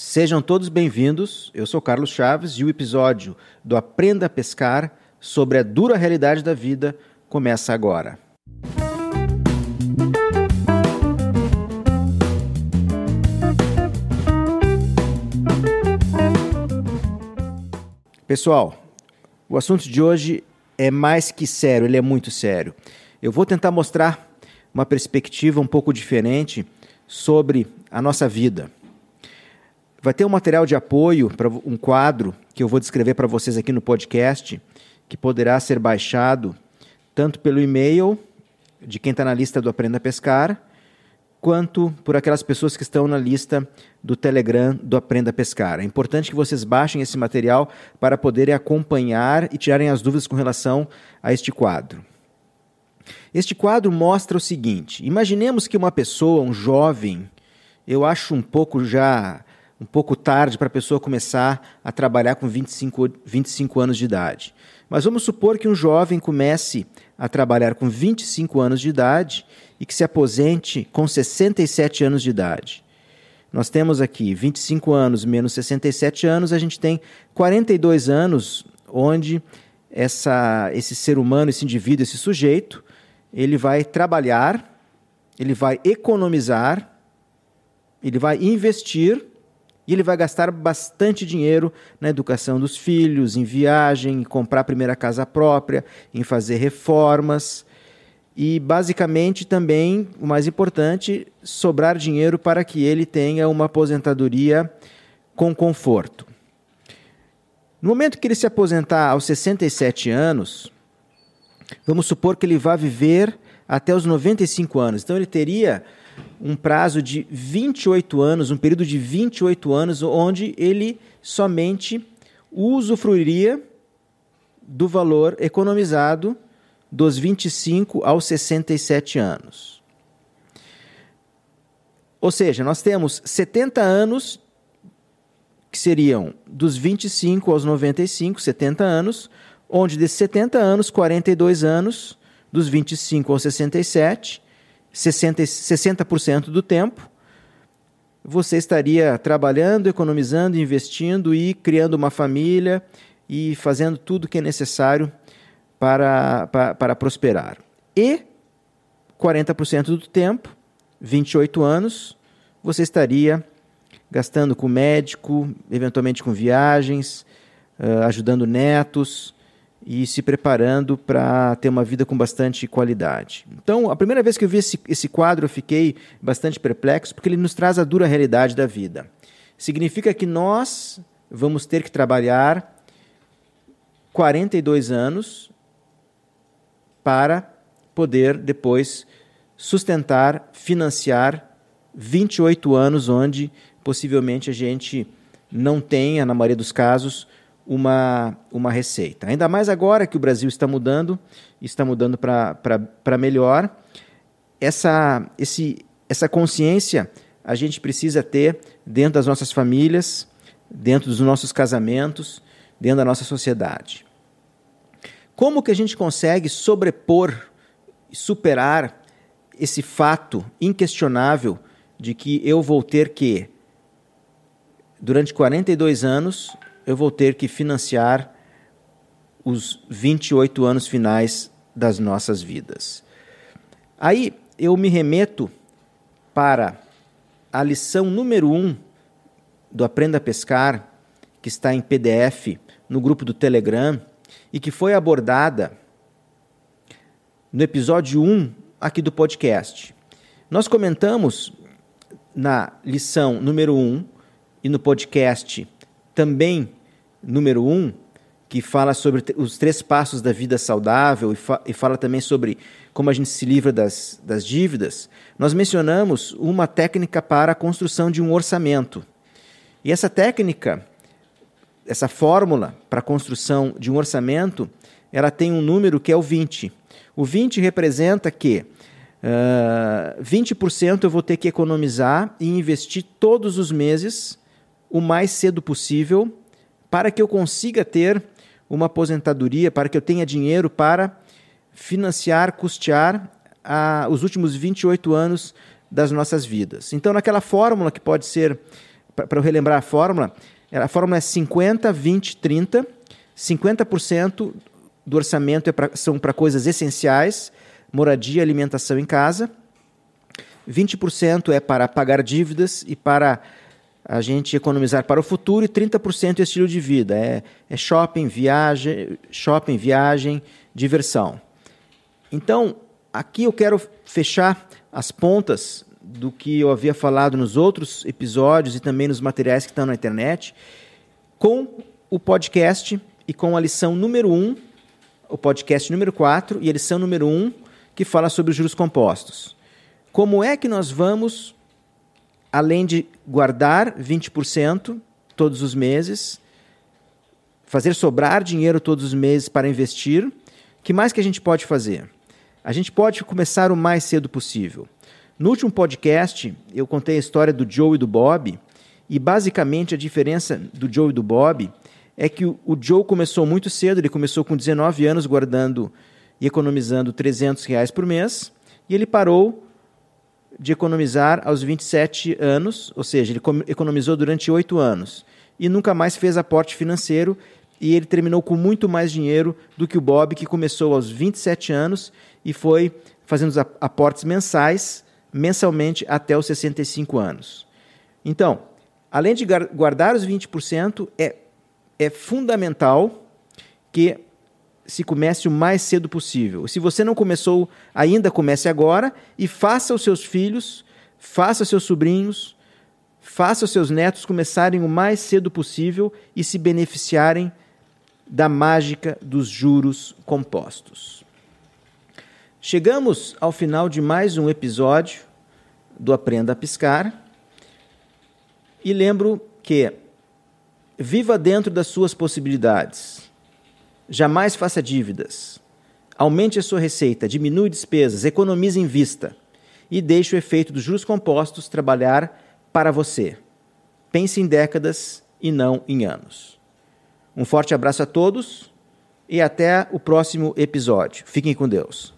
Sejam todos bem-vindos. Eu sou Carlos Chaves e o episódio do Aprenda a Pescar sobre a dura realidade da vida começa agora. Pessoal, o assunto de hoje é mais que sério, ele é muito sério. Eu vou tentar mostrar uma perspectiva um pouco diferente sobre a nossa vida. Vai ter um material de apoio para um quadro que eu vou descrever para vocês aqui no podcast, que poderá ser baixado tanto pelo e-mail de quem está na lista do Aprenda a Pescar, quanto por aquelas pessoas que estão na lista do Telegram do Aprenda a Pescar. É importante que vocês baixem esse material para poderem acompanhar e tirarem as dúvidas com relação a este quadro. Este quadro mostra o seguinte: imaginemos que uma pessoa, um jovem, eu acho um pouco já um pouco tarde para a pessoa começar a trabalhar com 25, 25 anos de idade. Mas vamos supor que um jovem comece a trabalhar com 25 anos de idade e que se aposente com 67 anos de idade. Nós temos aqui 25 anos menos 67 anos, a gente tem 42 anos onde essa, esse ser humano, esse indivíduo, esse sujeito, ele vai trabalhar, ele vai economizar, ele vai investir e ele vai gastar bastante dinheiro na educação dos filhos, em viagem, em comprar a primeira casa própria, em fazer reformas. E, basicamente, também, o mais importante, sobrar dinheiro para que ele tenha uma aposentadoria com conforto. No momento que ele se aposentar aos 67 anos, vamos supor que ele vá viver até os 95 anos. Então, ele teria um prazo de 28 anos, um período de 28 anos, onde ele somente usufruiria do valor economizado dos 25 aos 67 anos. Ou seja, nós temos 70 anos, que seriam dos 25 aos 95, 70 anos, onde desses 70 anos, 42 anos, dos 25 aos 67, 60%, 60% do tempo, você estaria trabalhando, economizando, investindo e criando uma família e fazendo tudo o que é necessário para, para, para prosperar. E 40% do tempo, 28 anos, você estaria gastando com médico, eventualmente com viagens, uh, ajudando netos, e se preparando para ter uma vida com bastante qualidade. Então, a primeira vez que eu vi esse, esse quadro, eu fiquei bastante perplexo, porque ele nos traz a dura realidade da vida. Significa que nós vamos ter que trabalhar 42 anos para poder depois sustentar, financiar 28 anos onde possivelmente a gente não tenha, na maioria dos casos, uma, uma receita. Ainda mais agora que o Brasil está mudando, está mudando para melhor. Essa, esse, essa consciência a gente precisa ter dentro das nossas famílias, dentro dos nossos casamentos, dentro da nossa sociedade. Como que a gente consegue sobrepor superar esse fato inquestionável de que eu vou ter que, durante 42 anos, eu vou ter que financiar os 28 anos finais das nossas vidas. Aí eu me remeto para a lição número 1 um do Aprenda a Pescar, que está em PDF no grupo do Telegram e que foi abordada no episódio 1 aqui do podcast. Nós comentamos na lição número 1 e no podcast também número 1, um, que fala sobre os três passos da vida saudável e, fa e, fala também sobre como a gente se livra das, das dívidas, nós mencionamos uma técnica para a construção de um orçamento. E essa técnica, essa fórmula para a construção de um orçamento, ela tem um número que é o 20. O 20 representa que uh, 20% eu vou ter que economizar e investir todos os meses, o mais cedo possível, para que eu consiga ter uma aposentadoria, para que eu tenha dinheiro para financiar, custear os últimos 28 anos das nossas vidas. Então, naquela fórmula que pode ser para eu relembrar a fórmula, a fórmula é 50, 20, 30. 50% do orçamento é pra, são para coisas essenciais, moradia, alimentação em casa. 20% é para pagar dívidas e para a gente economizar para o futuro e 30% é estilo de vida, é, é shopping, viagem, shopping, viagem, diversão. Então, aqui eu quero fechar as pontas do que eu havia falado nos outros episódios e também nos materiais que estão na internet, com o podcast e com a lição número 1, um, o podcast número 4 e a lição número 1, um, que fala sobre os juros compostos. Como é que nós vamos além de guardar 20% todos os meses, fazer sobrar dinheiro todos os meses para investir, o que mais que a gente pode fazer? A gente pode começar o mais cedo possível. No último podcast, eu contei a história do Joe e do Bob, e basicamente a diferença do Joe e do Bob é que o Joe começou muito cedo, ele começou com 19 anos guardando e economizando 300 reais por mês, e ele parou de economizar aos 27 anos, ou seja, ele economizou durante oito anos e nunca mais fez aporte financeiro e ele terminou com muito mais dinheiro do que o Bob, que começou aos 27 anos e foi fazendo os aportes mensais, mensalmente até os 65 anos. Então, além de guardar os 20%, é, é fundamental que se comece o mais cedo possível. Se você não começou ainda, comece agora e faça os seus filhos, faça os seus sobrinhos, faça os seus netos começarem o mais cedo possível e se beneficiarem da mágica dos juros compostos. Chegamos ao final de mais um episódio do Aprenda a Piscar e lembro que viva dentro das suas possibilidades Jamais faça dívidas. Aumente a sua receita, diminui despesas, economize em vista e deixe o efeito dos juros compostos trabalhar para você. Pense em décadas e não em anos. Um forte abraço a todos e até o próximo episódio. Fiquem com Deus.